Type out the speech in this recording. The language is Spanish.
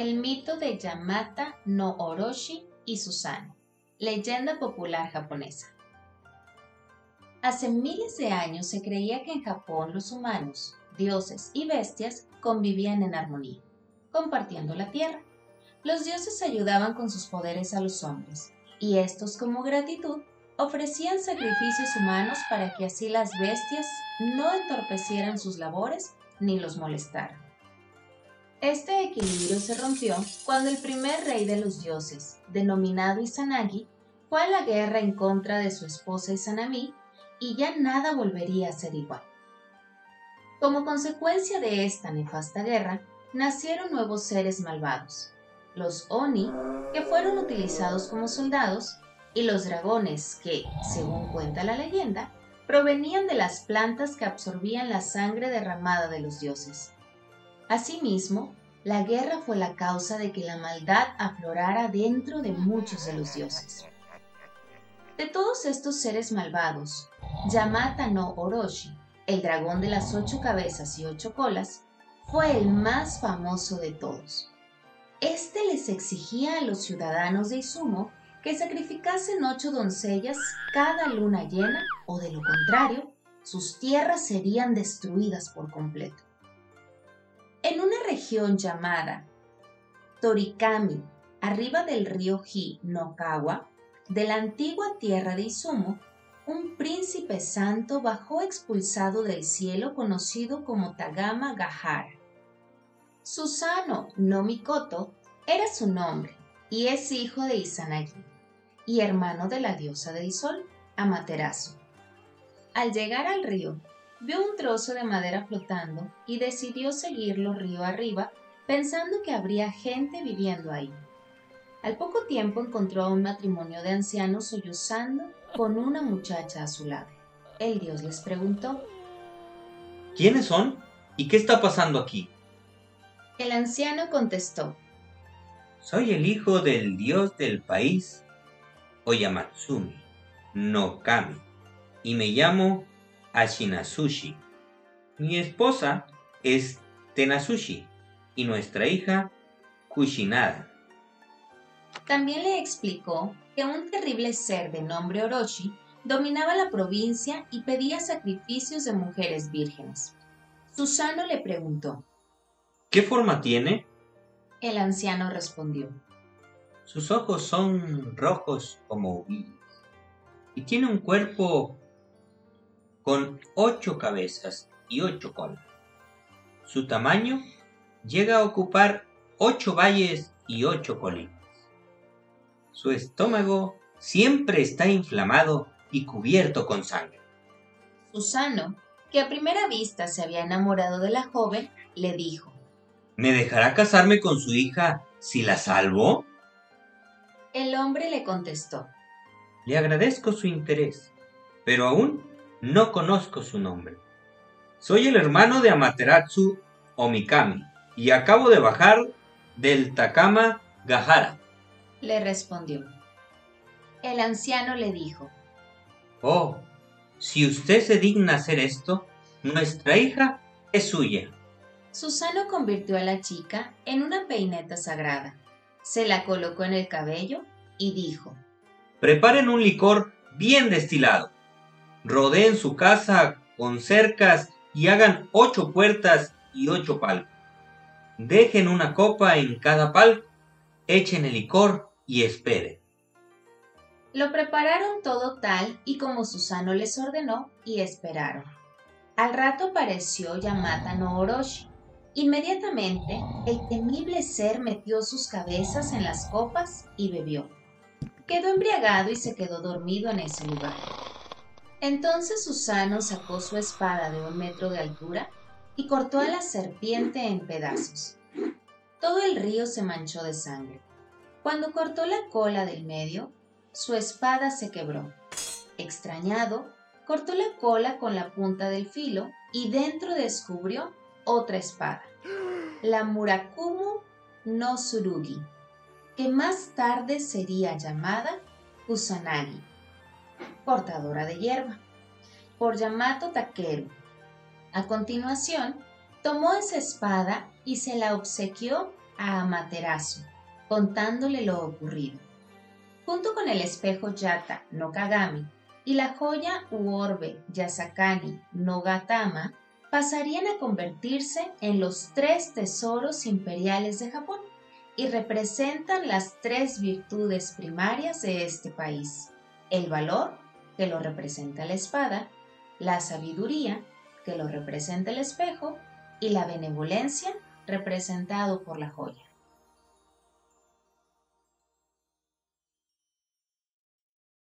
El mito de Yamata no Orochi y Susano. Leyenda popular japonesa. Hace miles de años se creía que en Japón los humanos, dioses y bestias convivían en armonía, compartiendo la tierra. Los dioses ayudaban con sus poderes a los hombres, y estos como gratitud ofrecían sacrificios humanos para que así las bestias no entorpecieran sus labores ni los molestaran. Este equilibrio se rompió cuando el primer rey de los dioses, denominado Izanagi, fue a la guerra en contra de su esposa Izanami y ya nada volvería a ser igual. Como consecuencia de esta nefasta guerra, nacieron nuevos seres malvados, los Oni, que fueron utilizados como soldados, y los dragones, que, según cuenta la leyenda, provenían de las plantas que absorbían la sangre derramada de los dioses. Asimismo, la guerra fue la causa de que la maldad aflorara dentro de muchos de los dioses. De todos estos seres malvados, Yamata no Orochi, el dragón de las ocho cabezas y ocho colas, fue el más famoso de todos. Este les exigía a los ciudadanos de Izumo que sacrificasen ocho doncellas cada luna llena o de lo contrario, sus tierras serían destruidas por completo. En una región llamada Torikami, arriba del río Hi no Kawa, de la antigua tierra de Izumo, un príncipe santo bajó expulsado del cielo conocido como Tagama Gahara. Susano no Mikoto era su nombre y es hijo de Izanagi y hermano de la diosa del sol, Amaterasu. Al llegar al río, vio un trozo de madera flotando y decidió seguirlo río arriba, pensando que habría gente viviendo ahí. Al poco tiempo encontró a un matrimonio de ancianos sollozando con una muchacha a su lado. El dios les preguntó, ¿Quiénes son? ¿Y qué está pasando aquí? El anciano contestó, Soy el hijo del dios del país, Oyamatsumi, no Kami, y me llamo Ashinasushi. Mi esposa es Tenasushi y nuestra hija Kushinada. También le explicó que un terrible ser de nombre Orochi dominaba la provincia y pedía sacrificios de mujeres vírgenes. Susano le preguntó. ¿Qué forma tiene? El anciano respondió. Sus ojos son rojos como hubillas y tiene un cuerpo con ocho cabezas y ocho colas. Su tamaño llega a ocupar ocho valles y ocho colinas. Su estómago siempre está inflamado y cubierto con sangre. Susano, que a primera vista se había enamorado de la joven, le dijo, ¿Me dejará casarme con su hija si la salvo? El hombre le contestó, Le agradezco su interés, pero aún no conozco su nombre. Soy el hermano de Amaterasu Omikami y acabo de bajar del Takama Gahara. Le respondió. El anciano le dijo, Oh, si usted se digna hacer esto, nuestra hija es suya. Susano convirtió a la chica en una peineta sagrada, se la colocó en el cabello y dijo, Preparen un licor bien destilado. Rodeen su casa con cercas y hagan ocho puertas y ocho palcos. Dejen una copa en cada palco, echen el licor y esperen. Lo prepararon todo tal y como Susano les ordenó y esperaron. Al rato apareció Yamata no Orochi. Inmediatamente, el temible ser metió sus cabezas en las copas y bebió. Quedó embriagado y se quedó dormido en ese lugar. Entonces Susano sacó su espada de un metro de altura y cortó a la serpiente en pedazos. Todo el río se manchó de sangre. Cuando cortó la cola del medio, su espada se quebró. Extrañado, cortó la cola con la punta del filo y dentro descubrió otra espada, la Murakumu no Tsurugi, que más tarde sería llamada Kusanagi, portadora de hierba, por Yamato Takeru. A continuación, tomó esa espada y se la obsequió a Amaterasu, contándole lo ocurrido. Junto con el espejo Yata no Kagami y la joya Uorbe Yasakani no Gatama, pasarían a convertirse en los tres tesoros imperiales de Japón y representan las tres virtudes primarias de este país. El valor, que lo representa la espada, la sabiduría, que lo representa el espejo, y la benevolencia, representado por la joya.